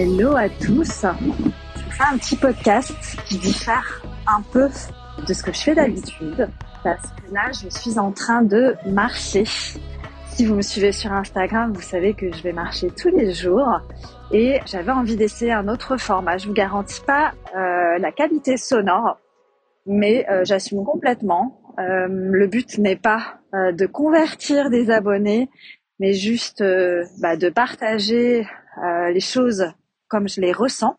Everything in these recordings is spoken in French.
Hello à tous. Je fais un petit podcast qui diffère un peu de ce que je fais d'habitude parce que là, je suis en train de marcher. Si vous me suivez sur Instagram, vous savez que je vais marcher tous les jours et j'avais envie d'essayer un autre format. Je vous garantis pas euh, la qualité sonore, mais euh, j'assume complètement. Euh, le but n'est pas de convertir des abonnés, mais juste bah, de partager les choses comme je les ressens.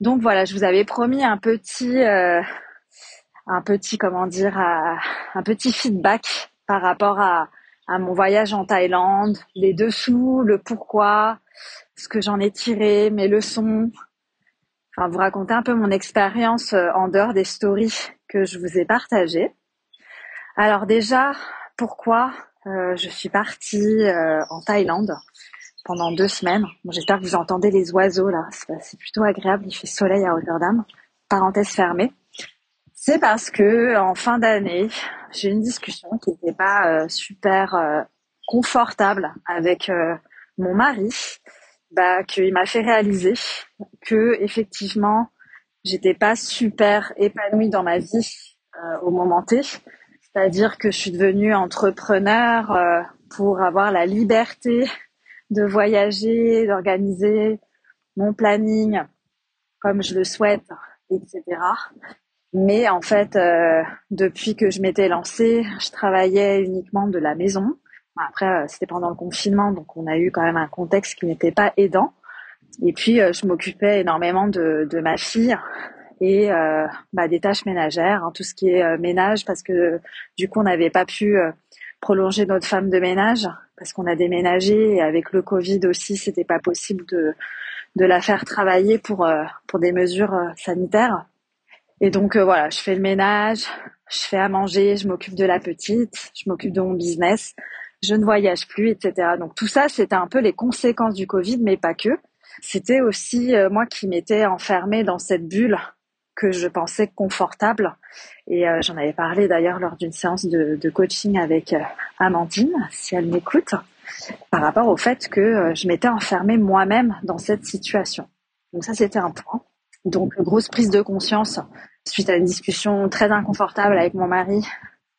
Donc voilà, je vous avais promis un petit, euh, un petit comment dire, un petit feedback par rapport à, mon voyage en Thaïlande, les dessous, le pourquoi, ce que j'en ai tiré, mes leçons. Enfin, vous raconter un peu mon expérience en dehors des stories que je vous ai partagées. Alors déjà, pourquoi euh, je suis partie euh, en Thaïlande? Pendant deux semaines. Bon, J'espère que vous entendez les oiseaux là. C'est plutôt agréable. Il fait soleil à Rotterdam. Parenthèse fermée. C'est parce que en fin d'année, j'ai une discussion qui n'était pas euh, super euh, confortable avec euh, mon mari, bah, qu'il m'a fait réaliser que effectivement, j'étais pas super épanouie dans ma vie euh, au moment T. C'est-à-dire que je suis devenue entrepreneur euh, pour avoir la liberté de voyager, d'organiser mon planning comme je le souhaite, etc. Mais en fait, euh, depuis que je m'étais lancée, je travaillais uniquement de la maison. Après, euh, c'était pendant le confinement, donc on a eu quand même un contexte qui n'était pas aidant. Et puis, euh, je m'occupais énormément de, ma fille et bah, des tâches ménagères, hein, tout ce qui est ménage, parce que du coup, on n'avait pas pu prolonger notre femme de ménage parce qu'on a déménagé et avec le Covid aussi, c'était pas possible de de la faire travailler pour euh, pour des mesures euh, sanitaires. Et donc euh, voilà, je fais le ménage, je fais à manger, je m'occupe de la petite, je m'occupe de mon business, je ne voyage plus, etc. Donc tout ça, c'était un peu les conséquences du Covid, mais pas que. C'était aussi moi qui m'étais enfermée dans cette bulle que je pensais confortable. Et j'en avais parlé d'ailleurs lors d'une séance de, coaching avec Amandine, si elle m'écoute, par rapport au fait que euh, je m'étais enfermée moi-même dans cette situation. Donc ça, c'était un point. Donc grosse prise de conscience suite à une discussion très inconfortable avec mon mari,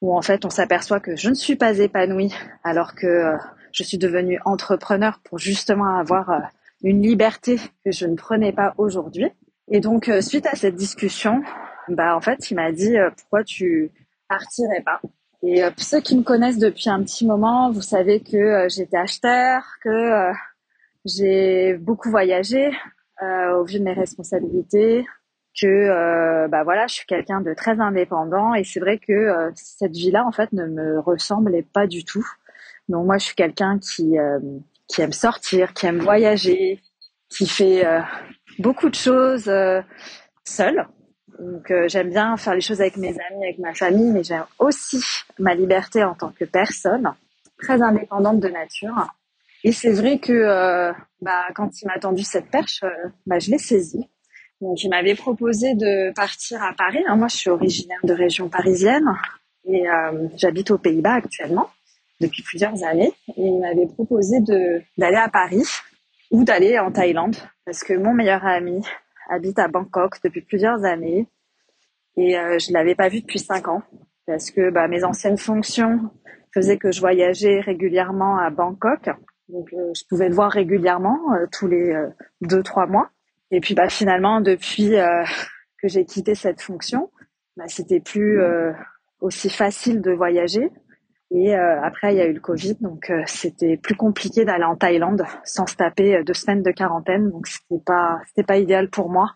où en fait on s'aperçoit que je ne suis pas épanouie alors que euh, je suis devenue entrepreneur pour justement avoir euh, une liberté que je ne prenais pas aujourd'hui. Et donc suite à cette discussion, bah en fait il m'a dit pourquoi tu partirais pas? Et euh, ceux qui me connaissent depuis un petit moment, vous savez que euh, j'étais acheteur, que euh, j'ai beaucoup voyagé au vu de mes responsabilités, que bah voilà, je suis quelqu'un de très indépendant et c'est vrai que cette vie-là en fait ne me ressemblait pas du tout. Donc moi je suis quelqu'un qui qui aime sortir, qui aime voyager, qui fait beaucoup de choses euh, seul. Donc euh, j'aime bien faire les choses avec mes amis, avec ma famille, mais j'aime aussi ma liberté en tant que personne, très indépendante de nature. Et c'est vrai que euh, bah, quand il m'a tendu cette perche, euh, bah, je l'ai saisie. Donc il m'avait proposé de partir à Paris. Alors, moi je suis originaire de région parisienne et euh, j'habite aux Pays-Bas actuellement depuis plusieurs années. Et il m'avait proposé d'aller à Paris ou d'aller en Thaïlande parce que mon meilleur ami habite à Bangkok depuis plusieurs années et euh, je l'avais pas vu depuis cinq ans parce que bah, mes anciennes fonctions faisaient que je voyageais régulièrement à Bangkok. Donc euh, je pouvais le voir régulièrement euh, tous les euh, deux trois mois. Et puis bah finalement depuis euh, que j'ai quitté cette fonction, bah, c'était plus euh, aussi facile de voyager. Et euh, après il y a eu le Covid, donc euh, c'était plus compliqué d'aller en Thaïlande sans se taper euh, deux semaines de quarantaine. Donc c'était pas c'était pas idéal pour moi.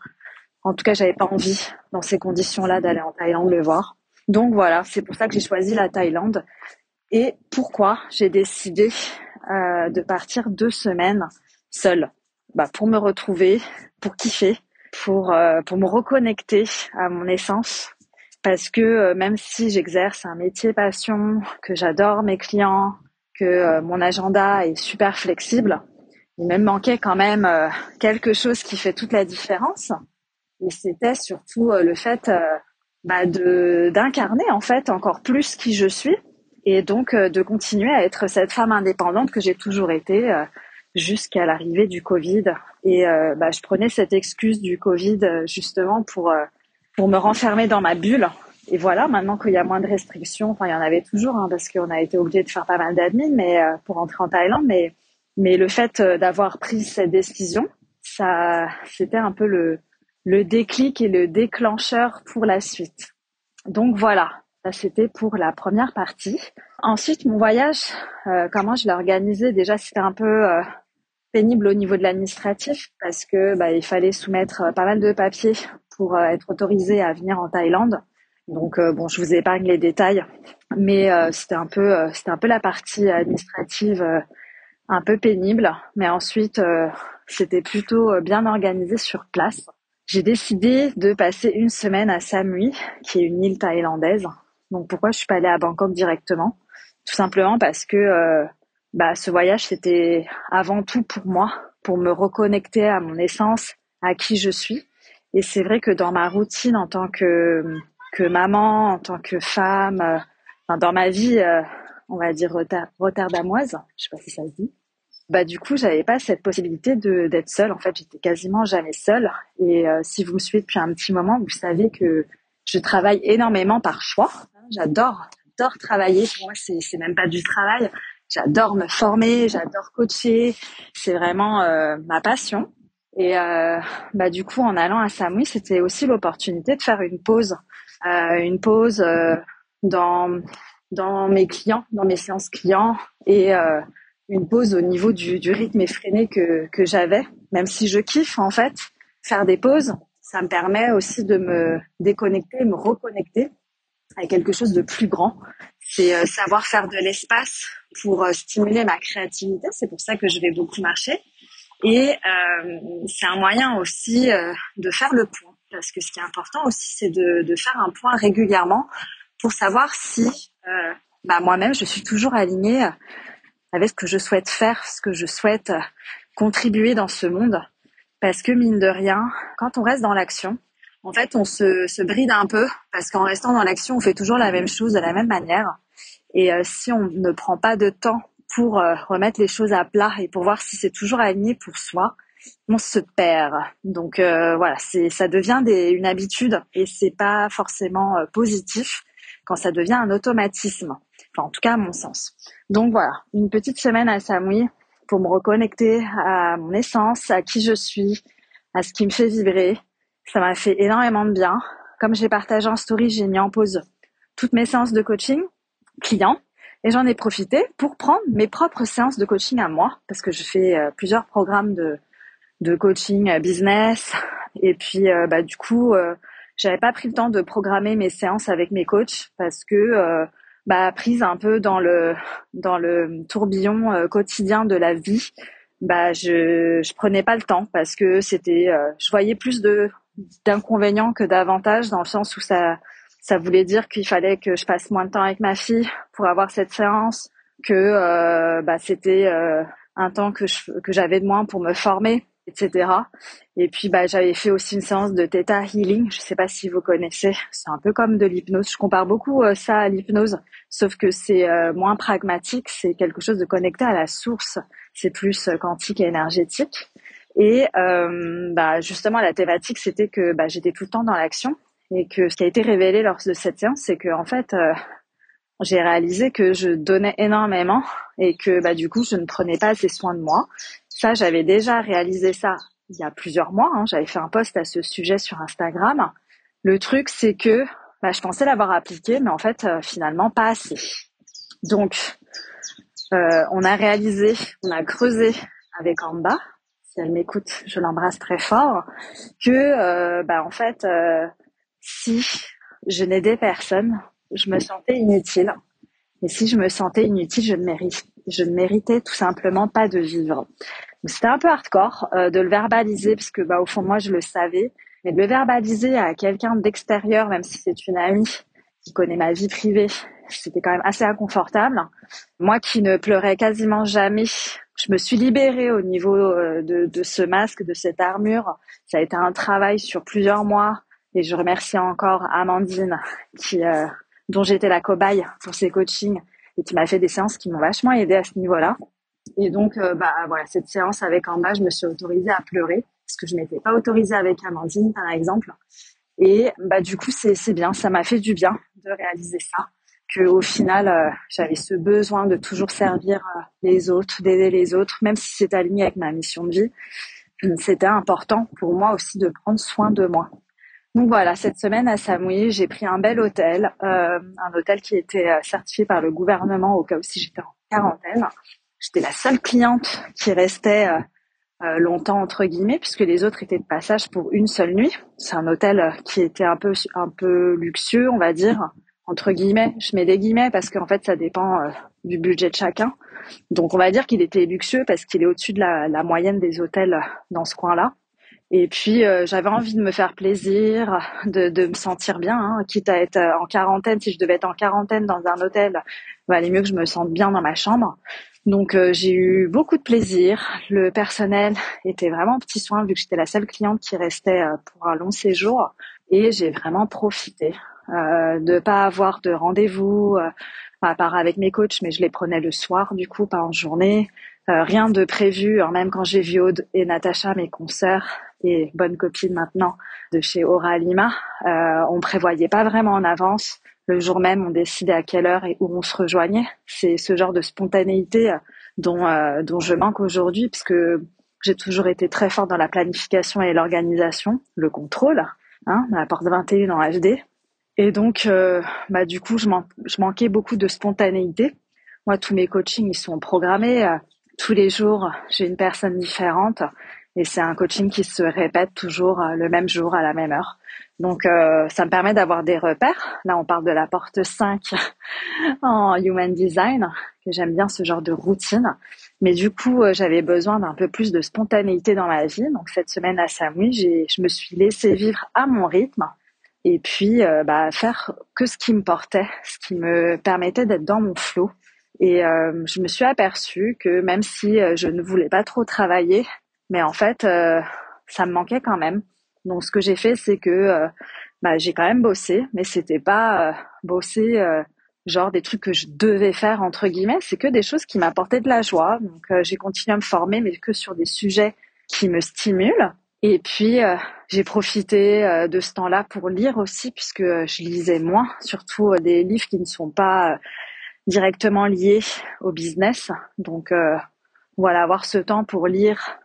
En tout cas, j'avais pas envie dans ces conditions-là d'aller en Thaïlande le voir. Donc voilà, c'est pour ça que j'ai choisi la Thaïlande. Et pourquoi j'ai décidé de partir deux semaines seule? Bah, Pour me retrouver, pour kiffer, pour, pour me reconnecter à mon essence. Parce que euh, même si j'exerce un métier passion, que j'adore mes clients, que euh, mon agenda est super flexible, il me manquait quand même euh, quelque chose qui fait toute la différence. Et c'était surtout le fait bah, de d'incarner en fait encore plus qui je suis et donc de continuer à être cette femme indépendante que j'ai toujours été, jusqu'à l'arrivée du Covid. Et bah, je prenais cette excuse du Covid justement pour pour me renfermer dans ma bulle. Et voilà, maintenant qu'il y a moins de restrictions, enfin il y en avait toujours hein, parce qu'on a été obligé de faire pas mal d'admin, mais pour entrer en Thaïlande, mais mais le fait d'avoir pris cette décision, ça c'était un peu le le déclic et le déclencheur pour la suite. Donc voilà, ça c'était pour la première partie. Ensuite, mon voyage, euh, comment je l'ai organisé? Déjà, c'était un peu euh, pénible au niveau de l'administratif parce que bah, il fallait soumettre euh, pas mal de papiers pour être autorisé à venir en Thaïlande. Donc bon, je vous épargne les détails, mais c'était un peu c'était un peu la partie administrative un peu pénible, mais ensuite c'était plutôt bien organisé sur place j'ai décidé de passer une semaine à Samui, qui est une île thaïlandaise. Donc pourquoi je suis pas allée à Bangkok directement? Tout simplement parce que euh, bah, ce voyage c'était avant tout pour moi, pour me reconnecter à mon essence, à qui je suis. Et c'est vrai que dans ma routine en tant que que maman, en tant que femme, euh, dans ma vie, euh, on va dire rotterdamoise, je sais pas si ça se dit, bah du coup j'avais pas cette possibilité de d'être seule. En fait j'étais quasiment jamais seule. Et euh, si vous me suivez depuis un petit moment vous savez que je travaille énormément par choix. J'adore j'adore travailler. Pour moi c'est c'est même pas du travail. J'adore me former j'adore coacher. C'est vraiment euh, ma passion et euh, bah du coup en allant à Samui c'était aussi l'opportunité de faire une pause une pause dans dans mes clients dans mes séances clients et une pause au niveau du, rythme effréné que, que j'avais, même si je kiffe en fait faire des pauses, ça me permet aussi de me déconnecter, me reconnecter à quelque chose de plus grand. C'est euh, savoir faire de l'espace pour euh, stimuler ma créativité. C'est pour ça que je vais beaucoup marcher. Et euh, c'est un moyen aussi euh, de faire le point. Parce que ce qui est important aussi, c'est de, de faire un point régulièrement pour savoir si bah, moi-même, je suis toujours alignée avec ce que je souhaite faire, ce que je souhaite euh, contribuer dans ce monde. Parce que mine de rien, quand on reste dans l'action, en fait, on se, se bride un peu parce qu'en restant dans l'action, on fait toujours la même chose de la même manière. Et euh, si on ne prend pas de temps pour euh, remettre les choses à plat et pour voir si c'est toujours aligné pour soi, on se perd. Donc voilà, c'est ça devient des, une habitude et c'est pas forcément positif quand ça devient un automatisme. Enfin, en tout cas, à mon sens. Donc voilà, une petite semaine à Samui pour me reconnecter à mon essence, à qui je suis, à ce qui me fait vibrer. Ça m'a fait énormément de bien. Comme j'ai partagé en story, j'ai mis en pause toutes mes séances de coaching clients et j'en ai profité pour prendre mes propres séances de coaching à moi parce que je fais euh, plusieurs programmes de, de coaching euh, business. Et puis euh, bah, du coup j'avais pas pris le temps de programmer mes séances avec mes coachs parce que bah, prise un peu dans le dans le tourbillon euh, quotidien de la vie, bah je je prenais pas le temps parce que c'était euh, je voyais plus de d'inconvénients que d'avantages dans le sens où ça ça voulait dire qu'il fallait que je passe moins de temps avec ma fille pour avoir cette séance, que euh, bah c'était un temps que je, que j'avais de moins pour me former etc. Et puis bah j'avais fait aussi une séance de Theta Healing. Je sais pas si vous connaissez. C'est un peu comme de l'hypnose. Je compare beaucoup euh, ça à l'hypnose, sauf que c'est euh, moins pragmatique. C'est quelque chose de connecté à la source. C'est plus euh, quantique et énergétique. Et bah justement la thématique c'était que bah, j'étais tout le temps dans l'action et que ce qui a été révélé lors de cette séance c'est que en fait j'ai réalisé que je donnais énormément et que bah du coup je ne prenais pas assez soin de moi ça, j'avais déjà réalisé ça il y a plusieurs mois. Hein. J'avais fait un post à ce sujet sur Instagram. Le truc, c'est que bah, je pensais l'avoir appliqué, mais en fait, euh, finalement, pas assez. Donc, euh, on a réalisé, on a creusé avec Amba. Si elle m'écoute, je l'embrasse très fort. Que, euh, bah, en fait, si je n'aidais personne, je me sentais inutile. Et si je me sentais inutile, je ne je ne méritais tout simplement pas de vivre. C'était un peu hardcore euh, de le verbaliser parce que bah au fond moi je le savais, mais de le verbaliser à quelqu'un d'extérieur, même si c'est une amie qui connaît ma vie privée, c'était quand même assez inconfortable. Moi qui ne pleurais quasiment jamais, je me suis libérée au niveau euh, de, de ce masque, de cette armure. Ça a été un travail sur plusieurs mois et je remercie encore Amandine qui euh, dont j'étais la cobaye pour ses coachings et qui m'a fait des séances qui m'ont vachement aidé à ce niveau-là. Et donc, bah voilà, cette séance avec Amba, je me suis autorisée à pleurer parce que je m'étais pas autorisée avec Amandine, par exemple. Et bah du coup, c'est bien, ça m'a fait du bien de réaliser ça que au final euh, j'avais ce besoin de toujours servir euh, les autres, d'aider les autres, même si c'est aligné avec ma mission de vie. C'était important pour moi aussi de prendre soin de moi. Donc voilà, cette semaine à Samui, j'ai pris un bel hôtel, euh, un hôtel qui était certifié par le gouvernement au cas où si j'étais en quarantaine. J'étais la seule cliente qui restait longtemps entre guillemets puisque les autres étaient de passage pour une seule nuit. C'est un hôtel qui était un peu un peu luxueux, on va dire, entre guillemets. Je mets des guillemets parce qu'en fait, ça dépend euh, du budget de chacun. Donc, on va dire qu'il était luxueux parce qu'il est au-dessus de la, moyenne des hôtels euh, dans ce coin-là. Et puis, euh, j'avais envie de me faire plaisir, de, de me sentir bien, hein, quitte à être en quarantaine. Si je devais être en quarantaine dans un hôtel, il valait mieux que je me sente bien dans ma chambre. Donc, j'ai eu beaucoup de plaisir. Le personnel était vraiment petit soin vu que j'étais la seule cliente qui restait pour un long séjour. Et j'ai vraiment profité euh, de pas avoir de rendez-vous, euh, à part avec mes coachs, mais je les prenais le soir du coup, pas en journée. Euh, rien de prévu, hein, même quand j'ai vu Aude et Natacha, mes consoeurs et bonnes copines maintenant de chez Aura Lima, euh, on prévoyait pas vraiment en avance. Le jour même, on décidait à quelle heure et où on se rejoignait. C'est ce genre de spontanéité dont, dont je manque aujourd'hui, puisque j'ai toujours été très forte dans la planification et l'organisation, le contrôle, hein, la porte 21 en HD. Et donc, euh, bah, du coup, je, je, manquais beaucoup de spontanéité. Moi, tous mes coachings, ils sont programmés. Euh, tous les jours, j'ai une personne différente. Et c'est un coaching qui se répète toujours euh, le même jour, à la même heure. Donc, ça me permet d'avoir des repères. Là, on parle de la porte 5 en Human Design, que j'aime bien ce genre de routine. Mais du coup, j'avais besoin d'un peu plus de spontanéité dans ma vie. Donc, cette semaine à Samui, je me suis laissée vivre à mon rythme et puis euh, bah, faire que ce qui me portait, ce qui me permettait d'être dans mon flot. Et euh, je me suis aperçue que même si euh, je ne voulais pas trop travailler, mais en fait, ça me manquait quand même. Donc ce que j'ai fait, c'est que bah, j'ai quand même bossé, mais c'était pas bosser genre des trucs que je devais faire entre guillemets, c'est que des choses qui m'apportaient de la joie. Donc j'ai continué à me former, mais que sur des sujets qui me stimulent. Et puis, euh, j'ai profité euh, de ce temps-là pour lire aussi, puisque euh, je lisais moins, surtout des livres qui ne sont pas directement liés au business. Donc, voilà, avoir ce temps pour lire,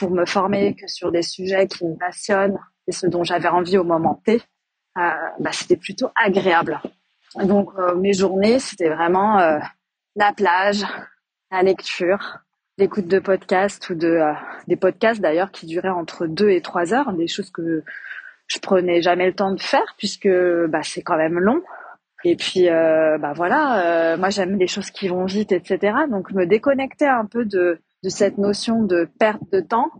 pour me former que sur des sujets qui me passionnent et ce dont j'avais envie au moment T, bah, c'était plutôt agréable. Donc, mes journées, c'était vraiment la plage, la lecture, d'écoute de podcasts ou de euh, des podcasts d'ailleurs qui duraient entre deux et trois heures, des choses que je prenais jamais le temps de faire puisque bah, c'est quand même long. Et puis euh, bah voilà, euh, moi j'aime les choses qui vont vite, etc. Donc me déconnecter un peu de de cette notion de perte de temps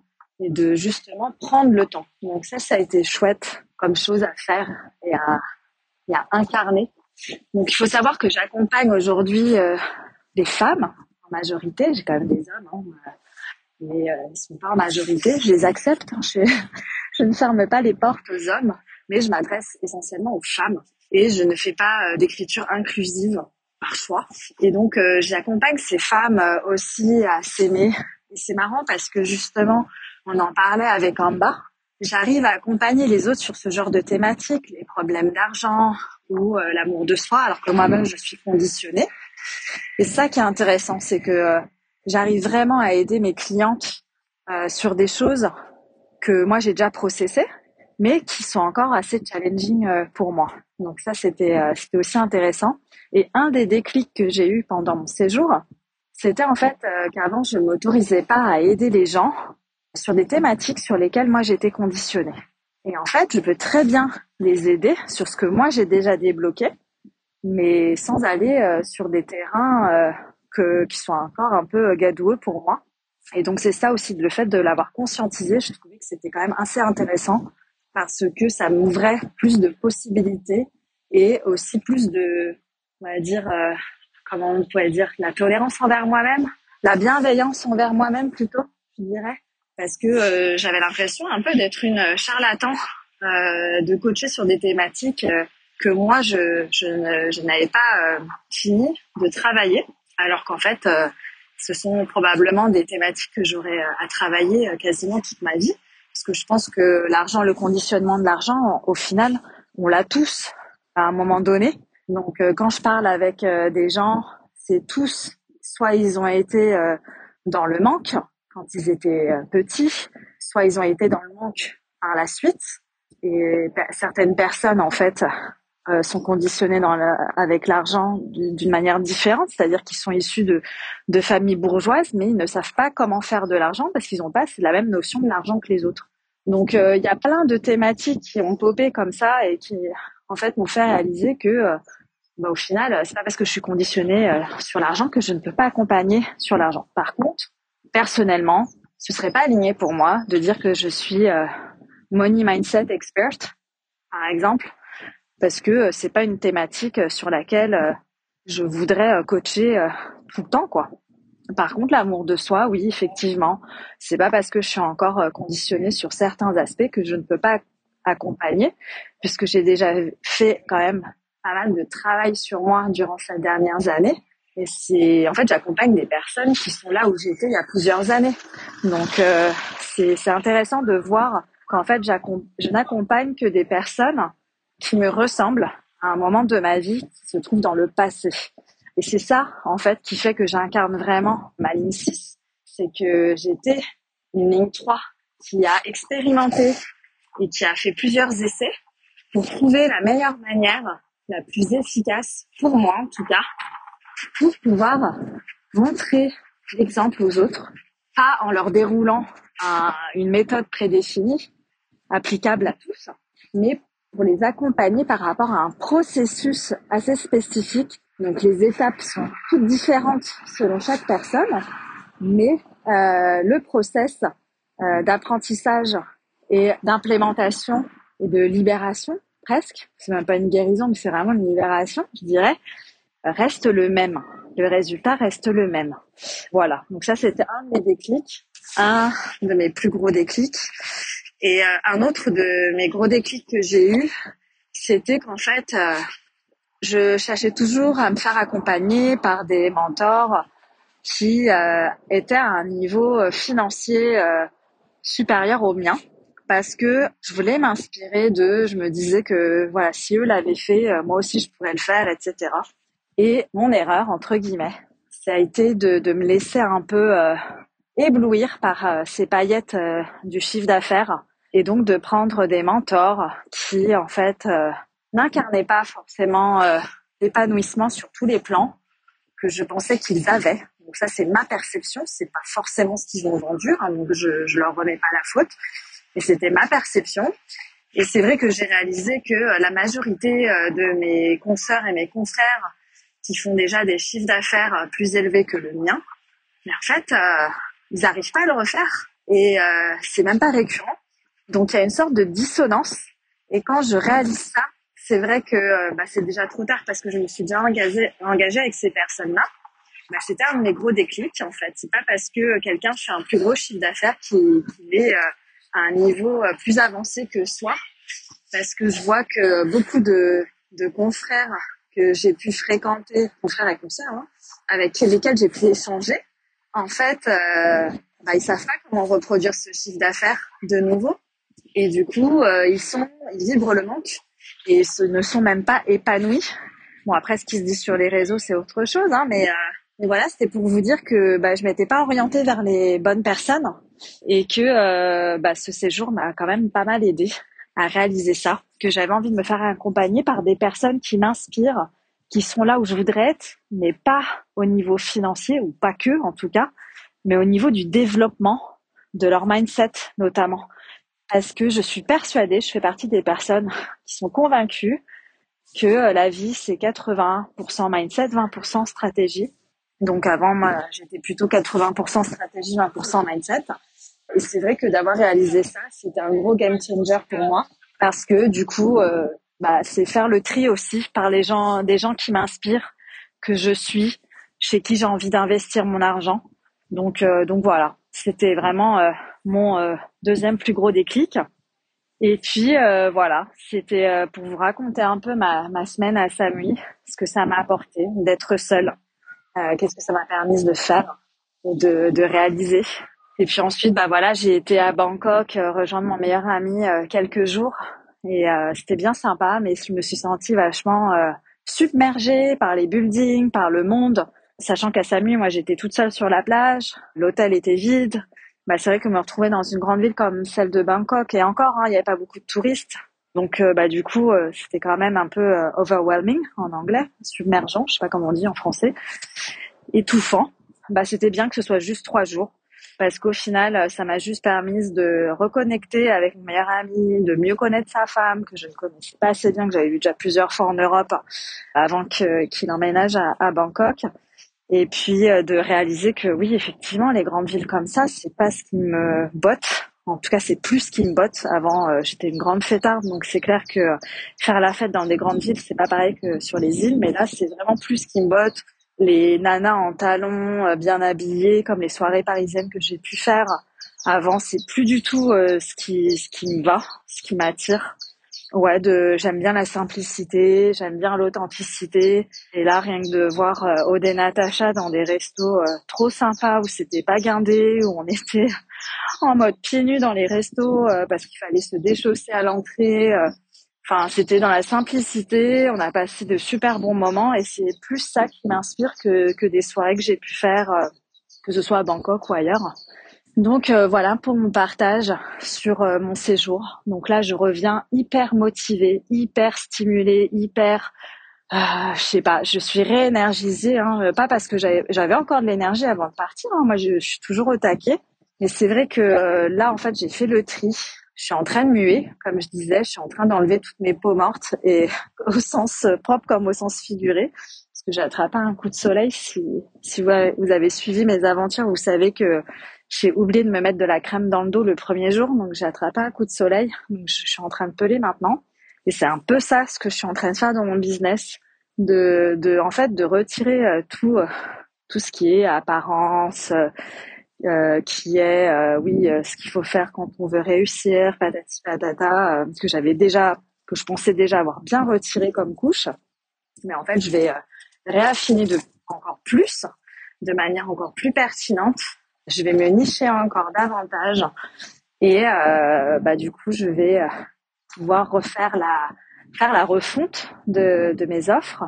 et de justement prendre le temps. Donc ça, ça a été chouette comme chose à faire et à, incarner. Donc il faut savoir que j'accompagne aujourd'hui des femmes majorité. J'ai quand même des hommes, hein, mais euh, ils sont pas en majorité. Je les accepte. Hein, je, ne ferme pas les portes aux hommes, mais je m'adresse essentiellement aux femmes et je ne fais pas euh, d'écriture inclusive par choix. Et donc, euh, j'accompagne ces femmes euh, aussi à s'aimer. Et c'est marrant parce que justement, on en parlait avec Amba. J'arrive à accompagner les autres sur ce genre de thématiques, les problèmes d'argent ou l'amour de soi, alors que moi-même, je suis conditionnée. Et ça qui est intéressant, c'est que euh, j'arrive vraiment à aider mes clientes euh, sur des choses que moi j'ai déjà processées, mais qui sont encore assez challenging euh, pour moi. Donc ça, c'était c'était aussi intéressant. Et un des déclics que j'ai eu pendant mon séjour, c'était en fait qu'avant je m'autorisais pas à aider les gens sur des thématiques sur lesquelles moi j'étais conditionnée. Et en fait, je peux très bien les aider sur ce que moi j'ai déjà débloqué mais sans aller euh, sur des terrains euh, qui sont encore un peu gadoueux pour moi. Et donc c'est ça aussi, le fait de l'avoir conscientisé, je trouvais que c'était quand même assez intéressant parce que ça m'ouvrait plus de possibilités et aussi plus de, on va dire, euh, comment on pourrait dire, la tolérance envers moi-même, la bienveillance envers moi-même plutôt, je dirais, parce que j'avais l'impression un peu d'être une charlatan, de coacher sur des thématiques que moi je, je, je n'avais pas euh, fini de travailler, alors qu'en fait euh, ce sont probablement des thématiques que j'aurais à travailler quasiment toute ma vie. Parce que je pense que l'argent, le conditionnement de l'argent, au final, on l'a tous à un moment donné. Donc quand je parle avec des gens, c'est tous, soit ils ont été dans le manque quand ils étaient petits, soit ils ont été dans le manque par la suite. Et certaines personnes, en fait, euh, sont conditionnés dans avec l'argent d'une manière différente, c'est-à-dire qu'ils sont issus de, de familles bourgeoises, mais ils ne savent pas comment faire de l'argent parce qu'ils n'ont pas la même notion de l'argent que les autres. Donc euh, il y a plein de thématiques qui ont popé comme ça et qui en fait m'ont fait réaliser que euh, bah, au final c'est pas parce que je suis conditionnée sur l'argent que je ne peux pas accompagner sur l'argent. Par contre, personnellement, ce serait pas aligné pour moi de dire que je suis money mindset expert, par exemple, parce que euh, c'est pas une thématique euh, sur laquelle euh, je voudrais coacher tout le temps, quoi. Par contre, l'amour de soi, oui, effectivement, c'est pas parce que je suis encore conditionnée sur certains aspects que je ne peux pas accompagner, puisque j'ai déjà fait quand même pas mal de travail sur moi durant ces dernières années. Et c'est, en fait, j'accompagne des personnes qui sont là où j'étais il y a plusieurs années. Donc, c'est intéressant de voir qu'en fait, je n'accompagne que des personnes qui me ressemblent à un moment de ma vie qui se trouve dans le passé. Et c'est ça, en fait, qui fait que j'incarne vraiment ma ligne 6. C'est que j'étais une ligne 3 qui a expérimenté et qui a fait plusieurs essais pour trouver la meilleure manière, la plus efficace, pour moi en tout cas, pour pouvoir montrer l'exemple aux autres, pas en leur déroulant une méthode prédéfinie, applicable à tous, mais pour les accompagner par rapport à un processus assez spécifique. Donc les étapes sont toutes différentes selon chaque personne, mais euh, le process euh, d'apprentissage et d'implémentation et de libération, presque, c'est même pas une guérison, mais c'est vraiment une libération, je dirais, reste le même. Le résultat reste le même. Voilà. Donc ça, c'était un de mes déclics, un de mes plus gros déclics. Et euh, un autre de mes gros déclics que j'ai eu, c'était qu'en fait, euh, je cherchais toujours à me faire accompagner par des mentors qui euh, étaient à un niveau financier supérieur au mien parce que je voulais m'inspirer d'eux. Je me disais que voilà, si eux l'avaient fait, moi aussi je pourrais le faire, etc. Et mon erreur entre guillemets, ça a été de, de me laisser un peu éblouir par ces paillettes du chiffre d'affaires et donc de prendre des mentors qui en fait euh, n'incarnaient pas forcément euh, l'épanouissement sur tous les plans que je pensais qu'ils avaient. Donc ça c'est ma perception, c'est pas forcément ce qu'ils ont vendu, hein, donc je, je leur remets pas la faute, et c'était ma perception. Et c'est vrai que j'ai réalisé que euh, la majorité de mes consoeurs et mes confrères qui font déjà des chiffres d'affaires plus élevés que le mien, mais en fait, ils n'arrivent pas à le refaire. Et euh, c'est même pas récurrent. Donc il y a une sorte de dissonance. Et quand je réalise ça, c'est vrai que euh, bah, c'est déjà trop tard parce que je me suis déjà engagée, avec ces personnes-là. Bah, c'était un de mes gros déclics en fait. C'est pas parce que quelqu'un fait un plus gros chiffre d'affaires qu'il est euh, à un niveau euh, plus avancé que soi. Parce que je vois que beaucoup de, de confrères que j'ai pu fréquenter, confrères et consoeurs, hein, avec lesquels j'ai pu échanger, en fait, euh, bah, ils savent pas comment reproduire ce chiffre d'affaires de nouveau. Et du coup, euh, ils sont, ils vibrent le manque et ce ne sont même pas épanouis. Bon, après, ce qui se dit sur les réseaux, c'est autre chose, hein, mais, euh, voilà, c'était pour vous dire que bah, je m'étais pas orientée vers les bonnes personnes et que euh, bah, ce séjour m'a quand même pas mal aidé à réaliser ça, que j'avais envie de me faire accompagner par des personnes qui m'inspirent, qui sont là où je voudrais être, mais pas au niveau financier ou pas que en tout cas, mais au niveau du développement de leur mindset notamment parce que je suis persuadée, je fais partie des personnes qui sont convaincues que euh, la vie, c'est 80% mindset, 20% stratégie. Donc avant, moi, j'étais plutôt 80% stratégie, 20% mindset. Et c'est vrai que d'avoir réalisé ça, c'était un gros game changer pour moi parce que du coup, euh, bah, c'est faire le tri aussi par les gens, des gens qui m'inspirent, que je suis, chez qui j'ai envie d'investir mon argent. Donc, euh, donc voilà, c'était vraiment mon euh, deuxième plus gros déclic. Et puis euh, voilà, c'était euh, pour vous raconter un peu ma, ma semaine à Samui, ce que ça m'a apporté d'être seule, qu'est-ce que ça m'a permis de faire. de, de réaliser. Et puis ensuite, bah voilà, j'ai été à Bangkok rejoindre mon meilleur ami quelques jours et c'était bien sympa, mais je me suis sentie vachement submergée par les buildings, par le monde, sachant qu'à Samui, moi j'étais toute seule sur la plage, l'hôtel était vide. Bah, c'est vrai que me retrouver dans une grande ville comme celle de Bangkok et encore, hein, il n'y avait pas beaucoup de touristes. Donc bah du coup, c'était quand même un peu overwhelming en anglais, submergent, je sais pas comment on dit en français, étouffant. Bah c'était bien que ce soit juste trois jours parce qu'au final, ça m'a juste permis de reconnecter avec mon meilleur ami, de mieux connaître sa femme, que je ne connaissais pas assez bien, que j'avais vu déjà plusieurs fois en Europe avant qu'il emménage à, Bangkok. Et puis euh, de réaliser que oui, effectivement, les grandes villes comme ça, c'est pas ce qui me botte. En tout cas, c'est plus ce qui me botte. Avant, euh, j'étais une grande fêtarde, donc c'est clair que faire la fête dans des grandes villes, c'est pas pareil que sur les îles. Mais là, c'est vraiment plus ce qui me botte les nanas en talons euh, bien habillées comme les soirées parisiennes que j'ai pu faire avant c'est plus du tout euh, ce qui ce qui me va ce qui m'attire ouais de j'aime bien la simplicité j'aime bien l'authenticité et là rien que de voir euh, et Natacha dans des restos trop sympas où c'était pas guindé où on était en mode pieds nus dans les restos parce qu'il fallait se déchausser à l'entrée Enfin, c'était dans la simplicité. On a passé de super bons moments et c'est plus ça qui m'inspire que, que des soirées que j'ai pu faire, euh, que ce soit à Bangkok ou ailleurs. Donc euh, voilà pour mon partage sur euh, mon séjour. Donc là, je reviens hyper motivée, hyper stimulée, hyper, je sais pas, je suis réénergisée. Hein, pas parce que j'avais encore de l'énergie avant de partir. Hein. moi, je, suis toujours au taquet. Mais c'est vrai que là, en fait, j'ai fait le tri je suis en train de muer, comme je disais, je suis en train d'enlever toutes mes peaux mortes et au sens propre comme au sens figuré, parce que j'ai attrapé un coup de soleil. Si, si vous, avez suivi mes aventures, vous savez que j'ai oublié de me mettre de la crème dans le dos le premier jour, donc j'ai attrapé un coup de soleil. Donc je suis en train de peler maintenant, et c'est un peu ça ce que je suis en train de faire dans mon business, de, de en fait de retirer euh, tout, euh, tout ce qui est apparence. Euh, euh, qui est euh, oui euh, ce qu'il faut faire quand on veut réussir, patati patata, que j'avais déjà, que je pensais déjà avoir bien retiré comme couche, mais en fait je vais réaffiner de encore plus, de manière encore plus pertinente. Je vais me nicher encore davantage et bah du coup je vais pouvoir refaire la faire la refonte de, de mes offres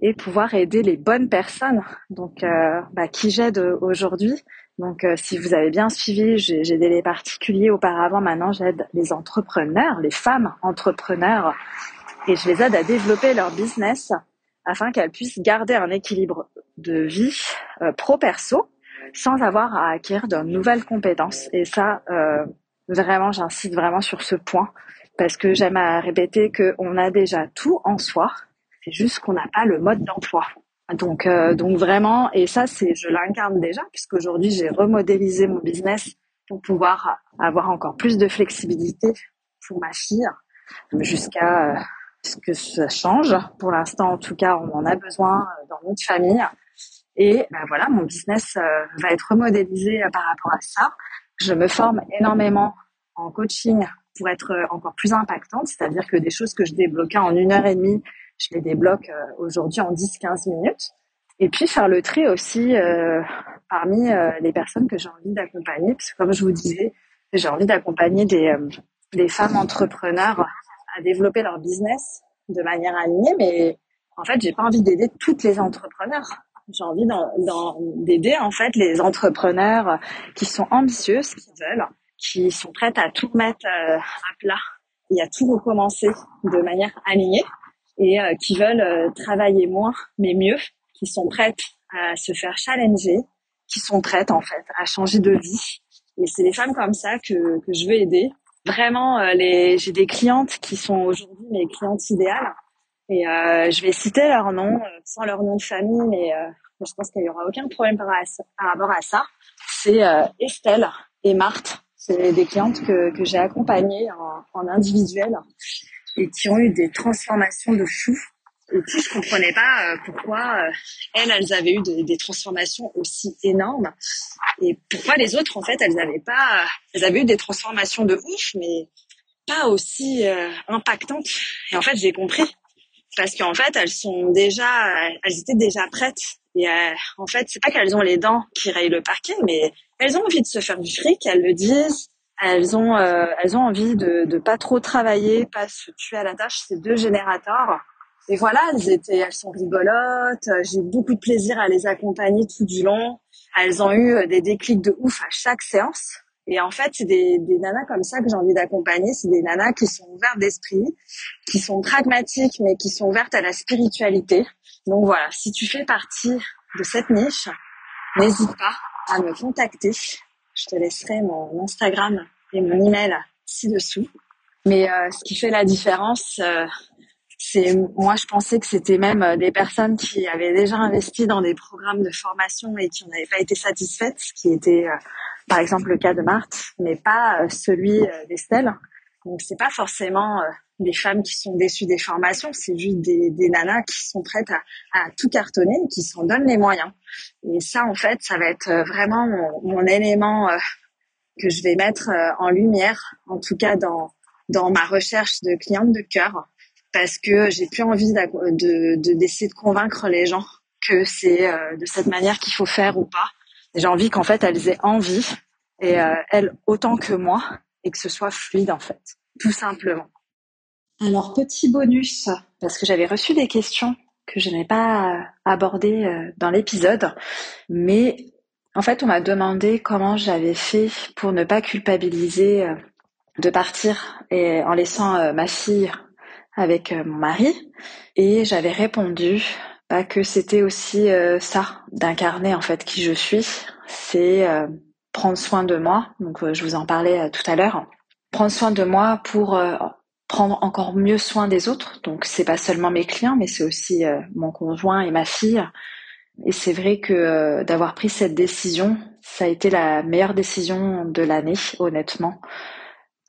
et pouvoir aider les bonnes personnes. Donc, bah, qui j'aide aujourd'hui donc, euh, si vous avez bien suivi, j'ai aidé les particuliers auparavant. Maintenant, j'aide les entrepreneurs, les femmes entrepreneurs, et je les aide à développer leur business afin qu'elles puissent garder un équilibre de vie euh, pro-perso sans avoir à acquérir de nouvelles compétences. Et ça, euh, vraiment, j'incite vraiment sur ce point parce que j'aime à répéter qu'on a déjà tout en soi. C'est juste qu'on n'a pas le mode d'emploi. Donc, euh, donc vraiment, et ça, c'est, je l'incarne déjà, puisqu'aujourd'hui, j'ai remodélisé mon business pour pouvoir avoir encore plus de flexibilité pour ma fille, jusqu'à euh, ce que ça change. Pour l'instant, en tout cas, on en a besoin euh, dans notre famille. Et ben voilà, mon business va être remodélisé par rapport à ça. Je me forme énormément en coaching pour être encore plus impactante, c'est-à-dire que des choses que je débloquais en une heure et demie, je les débloque euh, aujourd'hui en 10-15 minutes. Et puis faire le tri aussi euh, parmi euh, les personnes que j'ai envie d'accompagner, parce que comme je vous disais, j'ai envie d'accompagner des, des femmes entrepreneurs à développer leur business de manière alignée, mais en fait, j'ai pas envie d'aider toutes les entrepreneurs. J'ai envie d'aider en fait les entrepreneurs qui sont ambitieuses, qui veulent, qui sont prêtes à tout mettre à plat et à tout recommencer de manière alignée et euh, qui veulent euh, travailler moins mais mieux, qui sont prêtes à se faire challenger, qui sont prêtes en fait à changer de vie. Et c'est les femmes comme ça que, je veux aider. Vraiment, euh, j'ai des clientes qui sont aujourd'hui mes clientes idéales. Et euh, je vais citer leur nom, sans leur nom de famille, mais je pense qu'il n'y aura aucun problème par, rapport à ça. C'est Estelle et Marthe. C'est des clientes que, j'ai accompagnées en, individuel et qui ont eu des transformations de fou. Et puis je comprenais pas euh, pourquoi euh, elles, avaient eu des, transformations aussi énormes et pourquoi les autres en fait elles avaient pas, elles avaient eu des transformations de ouf mais pas aussi euh, impactantes. Et en fait j'ai compris parce qu'en fait, elles sont déjà, elles étaient déjà prêtes. Et euh, en fait, c'est pas qu'elles ont les dents qui rayent le parquet, mais elles ont envie de se faire du fric, elles le disent. Elles ont, euh, elles ont envie de, de pas trop travailler, pas se tuer à la tâche. C'est deux générateurs. Et voilà, elles étaient, elles sont rigolotes. J'ai beaucoup de plaisir à les accompagner tout du long. Elles ont eu des déclics de ouf à chaque séance. Et en fait, c'est des, nanas comme ça que j'ai envie d'accompagner. C'est des nanas qui sont ouvertes d'esprit, qui sont pragmatiques, mais qui sont ouvertes à la spiritualité. Donc voilà, si tu fais partie de cette niche, n'hésite pas à me contacter. Je te laisserai mon Instagram et mon email ci-dessous. Mais euh, ce qui fait la différence, euh, c'est moi je pensais que c'était même euh, des personnes qui avaient déjà investi dans des programmes de formation et qui n'avaient pas été satisfaites, ce qui était par exemple le cas de Marthe, mais pas celui d'Estelle. Donc c'est pas forcément des femmes qui sont déçues des formations, c'est juste des, des, nanas qui sont prêtes à, à tout cartonner qui s'en donnent les moyens. Et ça, en fait, ça va être euh, vraiment mon, mon élément euh, que je vais mettre euh, en lumière, en tout cas dans, dans ma recherche de clientes de cœur, parce que j'ai plus envie de, d'essayer de, convaincre les gens que c'est de cette manière qu'il faut faire ou pas. J'ai envie qu'en fait, elles aient envie, et elles autant que moi, et que ce soit fluide, en fait, tout simplement. Alors, petit bonus, parce que j'avais reçu des questions que je n'ai pas abordées euh, dans l'épisode, mais en fait, on m'a demandé comment j'avais fait pour ne pas culpabiliser euh, de partir et en laissant euh, ma fille avec mon mari. Et j'avais répondu bah, que c'était aussi ça, d'incarner en fait qui je suis. C'est prendre soin de moi. Donc, je vous en parlais tout à l'heure. Prendre soin de moi pour prendre encore mieux soin des autres. Donc c'est pas seulement mes clients, mais c'est aussi euh, mon conjoint et ma fille. Et c'est vrai que euh, d'avoir pris cette décision, ça a été la meilleure décision de l'année, honnêtement.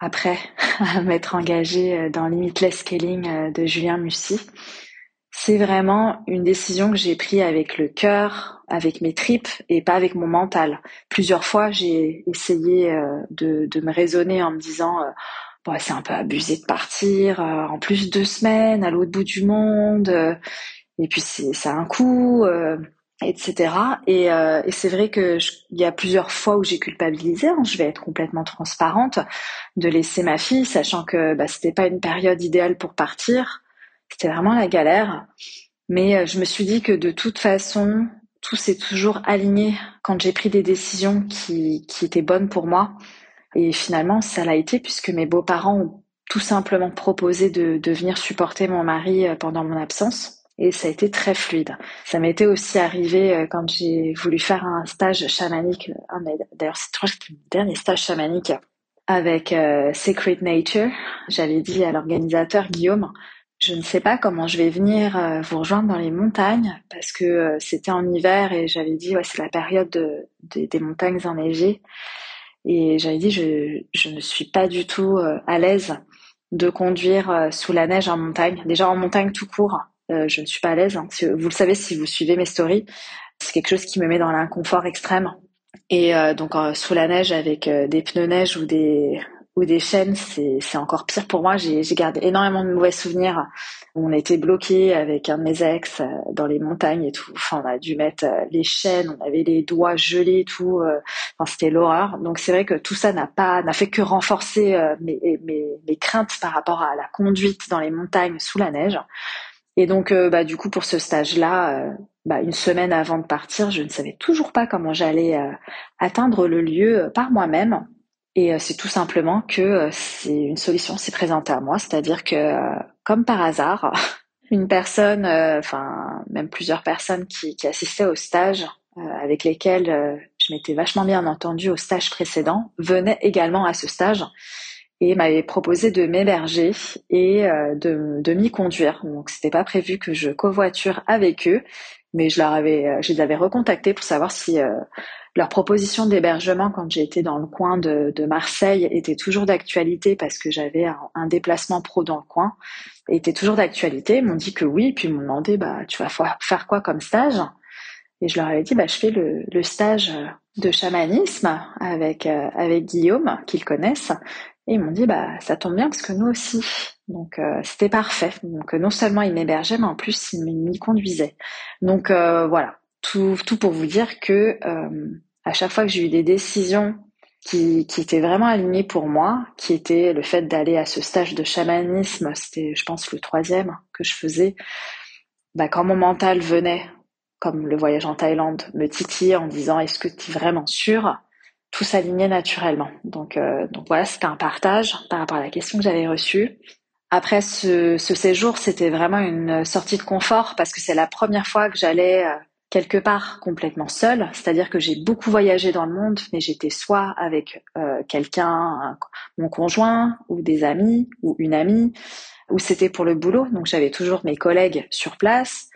Après m'être engagée euh, dans Limitless Scaling de Julien Mussy, c'est vraiment une décision que j'ai prise avec le cœur, avec mes tripes et pas avec mon mental. Plusieurs fois, j'ai essayé de, de, me raisonner en me disant c'est un peu abusé de partir, euh, en plus deux semaines à l'autre bout du monde, euh, et puis c'est ça a un coût, euh, etc. Et, et c'est vrai que il y a plusieurs fois où j'ai culpabilisé. Hein, je vais être complètement transparente de laisser ma fille, sachant que bah, c'était pas une période idéale pour partir. C'était vraiment la galère. Mais je me suis dit que de toute façon, tout s'est toujours aligné quand j'ai pris des décisions qui, qui étaient bonnes pour moi. Et finalement, ça l'a été puisque mes beaux-parents ont tout simplement proposé de, de venir supporter mon mari euh, pendant mon absence. Et ça a été très fluide. Ça m'était aussi arrivé euh, quand j'ai voulu faire un stage chamanique. D'ailleurs, c'est le dernier stage chamanique avec euh, Secret Nature. J'avais dit à l'organisateur Guillaume, je ne sais pas comment je vais venir vous rejoindre dans les montagnes parce que c'était en hiver et j'avais dit ouais c'est la période de, des montagnes enneigées et j'avais dit, je, je ne suis pas du tout euh, à l'aise de conduire euh, sous la neige en montagne. Déjà en montagne tout court, euh, je ne suis pas à l'aise. Hein. Vous le savez si vous suivez mes stories, c'est quelque chose qui me met dans l'inconfort extrême. Et donc sous la neige avec des pneus neige ou des ou des chaînes, c'est encore pire pour moi. J'ai gardé énormément de mauvais souvenirs. On était bloqué avec un de mes ex euh, dans les montagnes et tout. Enfin, on a dû mettre euh, les chaînes, on avait les doigts gelés et tout. Euh, enfin, c'était l'horreur. Donc c'est vrai que tout ça n'a pas n'a fait que renforcer mes, mes, mes craintes par rapport à la conduite dans les montagnes sous la neige. Et donc, bah, du coup, pour ce stage-là, bah, une semaine avant de partir, je ne savais toujours pas comment j'allais atteindre le lieu par moi-même. Et euh, c'est tout simplement que euh, c'est une solution s'est présentée à moi, c'est-à-dire que euh, comme par hasard, une personne, enfin même plusieurs personnes qui, assistaient au stage avec lesquelles je m'étais vachement bien entendue au stage précédent, venaient également à ce stage et m'avaient proposé de m'héberger et de, de m'y conduire. Donc c'était pas prévu que je covoiture avec eux, mais je leur avais, je les avais recontactés pour savoir si leur proposition d'hébergement quand été dans le coin de, Marseille était toujours d'actualité parce que j'avais un, déplacement pro dans le coin, était toujours d'actualité. Ils m'ont dit que oui, puis ils m'ont demandé bah tu vas faire quoi comme stage? Et je leur avais dit bah je fais le, stage de chamanisme avec euh, avec Guillaume qu'ils connaissent Et ils m'ont dit, bah, ça tombe bien parce que nous aussi. Donc, euh, c'était parfait. Donc, non seulement ils m'hébergeaient, mais en plus, ils m'y conduisaient. Donc, euh, voilà. Tout, tout pour vous dire que à chaque fois que j'ai eu des décisions qui, qui étaient vraiment alignées pour moi, qui étaient le fait d'aller à ce stage de chamanisme, c'était, je pense, le troisième que je faisais, bah, quand mon mental venait, comme le voyage en Thaïlande, me titiller en disant, est-ce que tu es vraiment sûr tout s'alignait naturellement. Donc, euh, donc voilà, c'était un partage par rapport à la question que j'avais reçue. Après ce, ce séjour, c'était vraiment une sortie de confort parce que c'est la première fois que j'allais euh, quelque part complètement seule. C'est-à-dire que j'ai beaucoup voyagé dans le monde, mais j'étais soit avec euh, quelqu'un, mon conjoint, ou des amis, ou une amie, ou c'était pour le boulot. Donc j'avais toujours mes collègues sur place,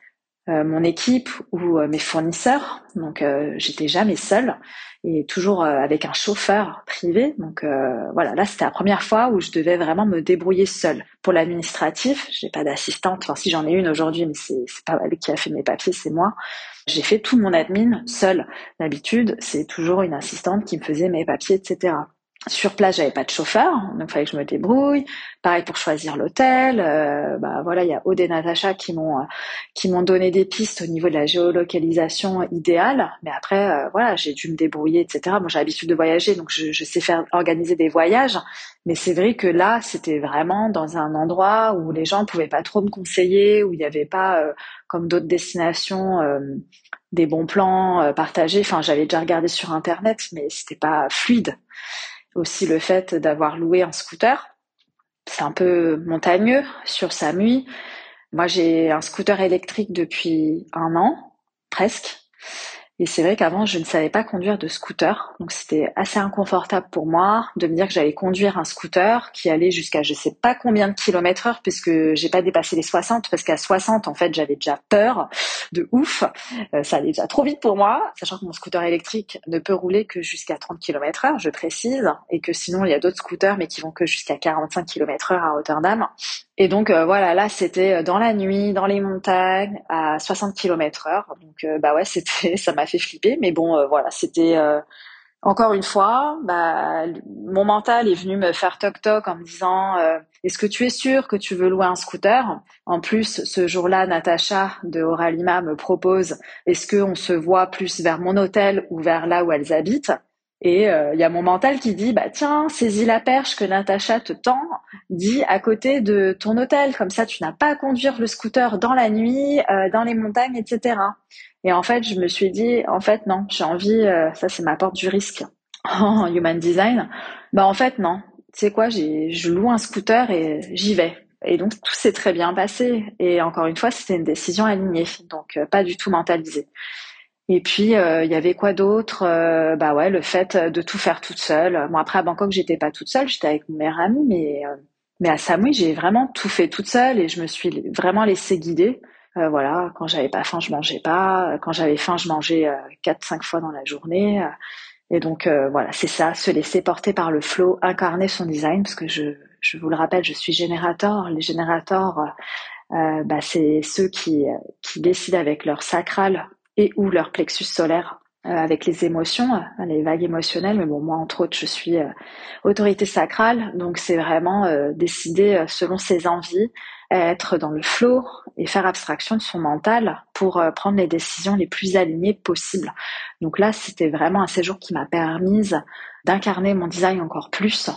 mon équipe ou mes fournisseurs. Donc j'étais jamais seule et toujours euh, avec un chauffeur privé. Donc euh, voilà, là c'était la première fois où je devais vraiment me débrouiller seule. Pour l'administratif, j'ai pas d'assistante. Enfin si j'en ai une aujourd'hui, mais c'est pas elle qui a fait mes papiers, c'est moi. J'ai fait tout mon admin seule. D'habitude, c'est toujours une assistante qui me faisait mes papiers, etc. Sur place, j'avais pas de chauffeur, donc fallait que je me débrouille. Pareil pour choisir l'hôtel. Euh, bah voilà, il y a Aude et Natacha qui m'ont euh, qui m'ont donné des pistes au niveau de la géolocalisation idéale. Mais après, euh, voilà, j'ai dû me débrouiller, etc. Moi, j'ai l'habitude de voyager, donc je, je, sais faire organiser des voyages. Mais c'est vrai que là, c'était vraiment dans un endroit où les gens pouvaient pas trop me conseiller, où il n'y avait pas comme d'autres destinations des bons plans partagés. Enfin, j'avais déjà regardé sur internet, mais c'était pas fluide aussi le fait d'avoir loué un scooter. C'est un peu montagneux sur Samui. Moi, j'ai un scooter électrique depuis un an, presque. Et c'est vrai qu'avant, je ne savais pas conduire de scooter. Donc, c'était assez inconfortable pour moi de me dire que j'allais conduire un scooter qui allait jusqu'à je sais pas combien de kilomètres heure puisque j'ai pas dépassé les 60 parce qu'à 60, en fait, j'avais déjà peur de ouf. Euh, ça allait déjà trop vite pour moi, sachant que mon scooter électrique ne peut rouler que jusqu'à 30 km heure, je précise, et que sinon, il y a d'autres scooters mais qui vont que jusqu'à 45 km heure à Rotterdam. Et donc euh, voilà, là c'était euh, dans la nuit, dans les montagnes, à 60 km heure. Donc euh, bah ouais, c'était, ça m'a fait flipper. Mais bon, voilà, c'était encore une fois, bah, mon mental est venu me faire toc toc en me disant Est-ce que tu es sûr que tu veux louer un scooter? En plus, ce jour-là, Natacha de Oralima me propose Est-ce qu'on se voit plus vers mon hôtel ou vers là où elles habitent? Et il euh, y a mon mental qui dit bah tiens, saisis la perche que Natacha te tend, dis à côté de ton hôtel, comme ça tu n'as pas à conduire le scooter dans la nuit, euh, dans les montagnes, etc. Et en fait, je me suis dit en fait non, j'ai envie, euh, ça c'est ma porte du risque en human design. Bah en fait non, tu sais quoi, je loue un scooter et j'y vais. Et donc tout s'est très bien passé. Et encore une fois, c'était une décision alignée, donc pas du tout mentalisée. Et puis euh, il y avait quoi d'autre euh, Bah ouais, le fait de tout faire toute seule. Bon après à Bangkok j'étais pas toute seule, j'étais avec mon meilleur ami, mais euh, mais à Samui j'ai vraiment tout fait toute seule et je me suis vraiment laissée guider. voilà, quand j'avais pas faim je mangeais pas, quand j'avais faim je mangeais quatre cinq fois dans la journée. et donc voilà, c'est ça, se laisser porter par le flow, incarner son design, parce que je je vous le rappelle, je suis générateur. Les générateurs, bah, c'est ceux qui qui décident avec leur sacral et ou leur plexus solaire euh, avec les émotions, euh, les vagues émotionnelles. Mais bon, moi, entre autres, je suis euh, autorité sacrale, donc c'est vraiment décider selon ses envies, être dans le flow et faire abstraction de son mental pour prendre les décisions les plus alignées possibles. Donc là, c'était vraiment un séjour qui m'a permis d'incarner mon design encore plus.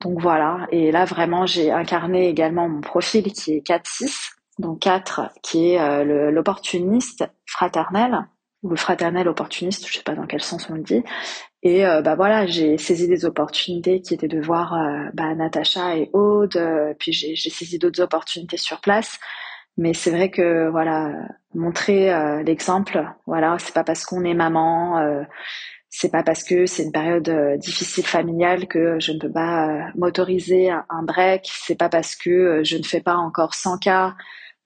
Donc voilà, et là vraiment j'ai incarné également mon profil qui est 4-6, donc 4 qui est l'opportuniste fraternel ou le fraternel opportuniste, je sais pas dans quel sens on le dit. Et euh, bah voilà, j'ai saisi des opportunités qui étaient de voir euh, bah, Natacha et Aude, euh, puis j'ai saisi d'autres opportunités sur place. Mais c'est vrai que voilà, montrer l'exemple, voilà, c'est pas parce qu'on est maman, c'est pas parce que c'est une période difficile familiale que je ne peux pas m'autoriser un break, c'est pas parce que je ne fais pas encore 100 cas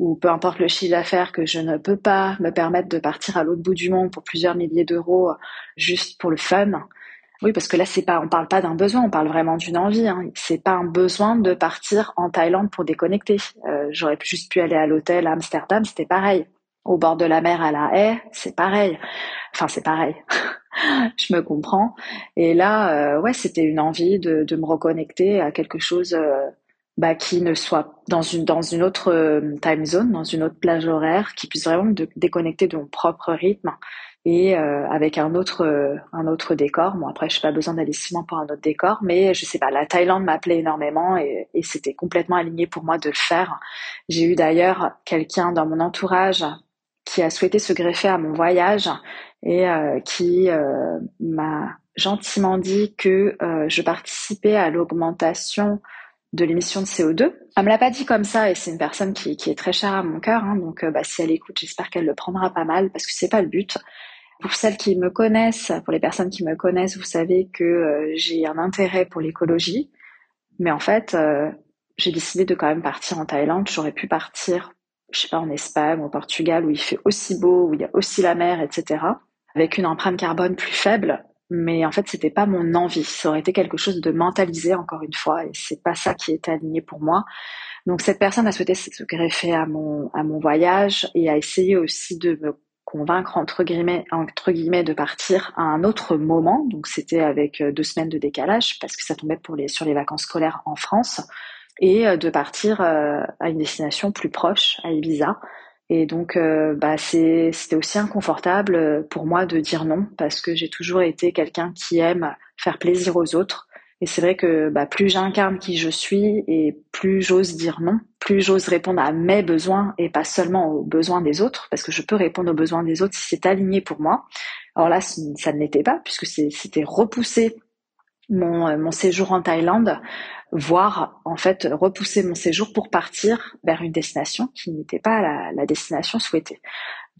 ou peu importe le chiffre d'affaires que je ne peux pas me permettre de partir à l'autre bout du monde pour plusieurs milliers d'euros juste pour le fun. Oui, parce que là, c'est pas, on parle pas d'un besoin, on parle vraiment d'une envie. Hein. C'est pas un besoin de partir en Thaïlande pour déconnecter. Euh, J'aurais juste pu aller à l'hôtel à Amsterdam, c'était pareil. Au bord de la mer à La Haye, c'est pareil. Enfin, c'est pareil. je me comprends. Et là, ouais, c'était une envie de, de, me reconnecter à quelque chose bah, qui ne soit dans une dans une autre time zone, dans une autre plage horaire, qui puisse vraiment me déconnecter de mon propre rythme et euh, avec un autre euh, un autre décor. Bon après, je n'ai pas besoin d'aller si loin pour un autre décor, mais je sais pas, la Thaïlande m'appelait énormément et, et c'était complètement aligné pour moi de le faire. J'ai eu d'ailleurs quelqu'un dans mon entourage qui a souhaité se greffer à mon voyage et euh, qui m'a gentiment dit que je participais à l'augmentation de l'émission de CO2. Elle me l'a pas dit comme ça et c'est une personne qui, qui, est très chère à mon cœur. Hein, donc bah, si elle écoute, j'espère qu'elle le prendra pas mal parce que c'est pas le but. Pour celles qui me connaissent, pour les personnes qui me connaissent, vous savez que euh, j'ai un intérêt pour l'écologie. Mais en fait, euh, j'ai décidé de quand même partir en Thaïlande. J'aurais pu partir, je sais pas, en Espagne au Portugal où il fait aussi beau, où il y a aussi la mer, etc. Avec une empreinte carbone plus faible. Mais en fait, c'était pas mon envie. Ça aurait été quelque chose de mentalisé encore une fois, et c'est pas ça qui était aligné pour moi. Donc cette personne a souhaité se greffer à mon à mon voyage et a essayé aussi de me convaincre entre guillemets, entre guillemets de partir à un autre moment. Donc c'était avec euh, deux semaines de décalage parce que ça tombait pour les, sur les vacances scolaires en France et euh, de partir euh, à une destination plus proche, à Ibiza. Et donc, bah, c'était aussi inconfortable pour moi de dire non parce que j'ai toujours été quelqu'un qui aime faire plaisir aux autres et c'est vrai que bah, plus j'incarne qui je suis et plus j'ose dire non, plus j'ose répondre à mes besoins et pas seulement aux besoins des autres, parce que je peux répondre aux besoins des autres si c'est aligné pour moi. Alors là, ça ne l'était pas, puisque c'était repousser mon, euh, mon séjour en Thaïlande, voire en fait repousser mon séjour pour partir vers une destination qui n'était pas la, la destination souhaitée.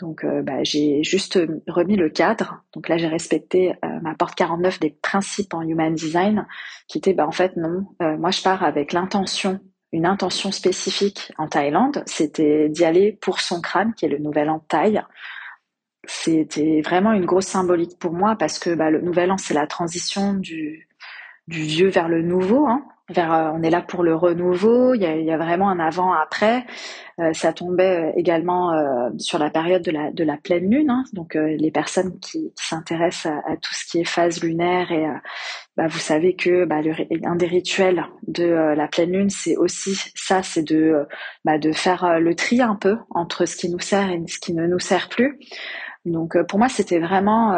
Donc euh, bah, j'ai juste remis le cadre. Donc là j'ai respecté euh, ma porte 49 des principes en human design qui était bah en fait non, euh, moi je pars avec l'intention, une intention spécifique en Thaïlande, c'était d'y aller pour son crâne qui est le nouvel an Thaï. C'était vraiment une grosse symbolique pour moi parce que bah, le nouvel an c'est la transition du du vieux vers le nouveau. Hein. Euh, on est là pour le renouveau. Il y a, vraiment un avant-après. Euh, ça tombait euh, également sur la période de la, de la pleine lune. Hein. Donc les personnes qui, s'intéressent à, tout ce qui est phase lunaire et bah, vous savez que bah, un des rituels de la pleine lune, c'est aussi ça, c'est de bah, de faire le tri un peu entre ce qui nous sert et ce qui ne nous sert plus. Donc pour moi, c'était vraiment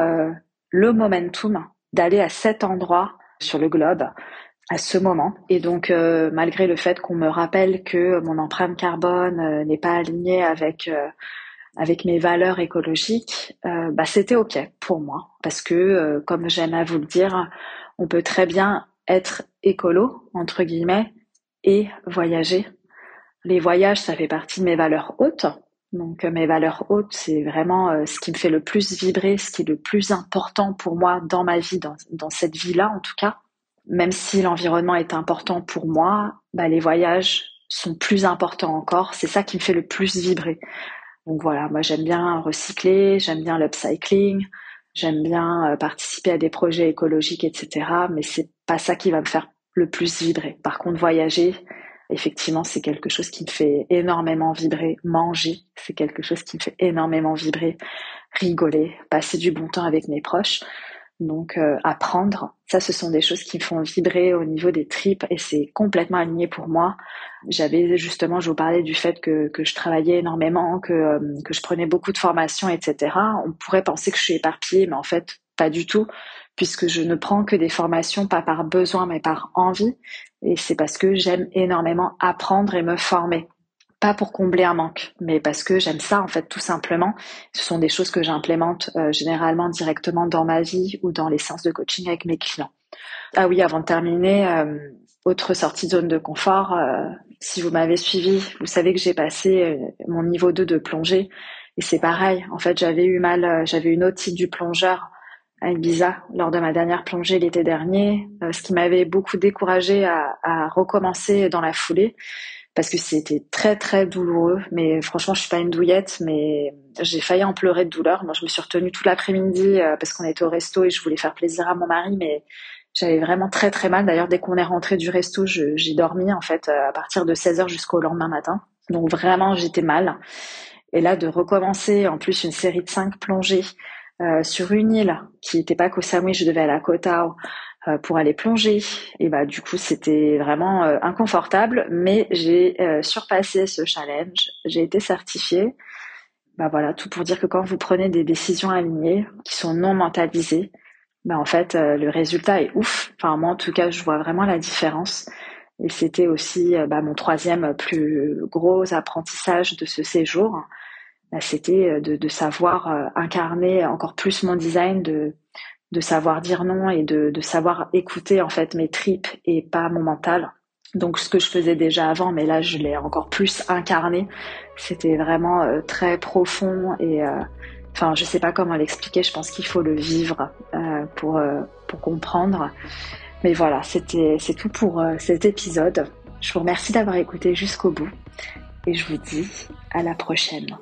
le momentum d'aller à cet endroit sur le globe à ce moment. Et donc, euh, malgré le fait qu'on me rappelle que mon empreinte carbone euh, n'est pas alignée avec euh, avec mes valeurs écologiques, bah c'était ok pour moi parce que, comme j'aime à vous le dire, on peut très bien être écolo entre guillemets et voyager. Les voyages, ça fait partie de mes valeurs hautes. Donc mes valeurs hautes, c'est vraiment ce qui me fait le plus vibrer, ce qui est le plus important pour moi dans ma vie, dans, dans cette vie-là en tout cas même si l'environnement est important pour moi, bah, les voyages sont plus importants encore. C'est ça qui me fait le plus vibrer. Donc voilà, moi j'aime bien recycler, j'aime bien l'upcycling, j'aime bien euh, participer à des projets écologiques, etc. Mais c'est pas ça qui va me faire le plus vibrer. Par contre, voyager, effectivement, c'est quelque chose qui me fait énormément vibrer. Manger, c'est quelque chose qui me fait énormément vibrer. Rigoler, passer du bon temps avec mes proches. Donc euh, apprendre, ça ce sont des choses qui me font vibrer au niveau des tripes et c'est complètement aligné pour moi. J'avais justement, je vous parlais du fait que, que je travaillais énormément, que, euh, que je prenais beaucoup de formations, etc. On pourrait penser que je suis éparpillée, mais en fait pas du tout, puisque je ne prends que des formations pas par besoin mais par envie. Et c'est parce que j'aime énormément apprendre et me former pas pour combler un manque, mais parce que j'aime ça en fait tout simplement. Ce sont des choses que j'implémente euh, généralement directement dans ma vie ou dans les séances de coaching avec mes clients. Ah oui, avant de terminer, euh, autre sortie de zone de confort. Euh, si vous m'avez suivi, vous savez que j'ai passé mon niveau 2 de plongée et c'est pareil. En fait, j'avais eu mal, j'avais une otite du plongeur à Ibiza lors de ma dernière plongée l'été dernier, ce qui m'avait beaucoup découragé à, à recommencer dans la foulée parce que c'était très très douloureux. Mais franchement, je suis pas une douillette, mais j'ai failli en pleurer de douleur. Moi, je me suis retenue tout l'après-midi euh, parce qu'on était au resto et je voulais faire plaisir à mon mari, mais j'avais vraiment très très mal. D'ailleurs, dès qu'on est rentré du resto, j'ai dormi en fait euh, à partir de 16 heures jusqu'au lendemain matin. Donc vraiment, j'étais mal. Et là, de recommencer en plus une série de cinq plongées sur une île qui n'était pas qu'au Samui, je devais aller à Koh Tao pour aller plonger. Et bah du coup c'était vraiment inconfortable, mais j'ai surpassé ce challenge. J'ai été certifiée. Bah voilà, tout pour dire que quand vous prenez des décisions alignées qui sont non mentalisées, bah en fait le résultat est ouf. Enfin moi en tout cas je vois vraiment la différence. Et c'était aussi euh, bah, mon troisième plus gros apprentissage de ce séjour. Bah, c'était euh, de, savoir euh, incarner encore plus mon design, de, savoir dire non et de, savoir écouter en fait mes tripes et pas mon mental. Donc ce que je faisais déjà avant, mais là je l'ai encore plus incarné. C'était vraiment très profond et enfin je sais pas comment l'expliquer. Je pense qu'il faut le vivre pour comprendre. Mais voilà, c'était, c'est tout pour euh, cet épisode. Je vous remercie d'avoir écouté jusqu'au bout et je vous dis à la prochaine.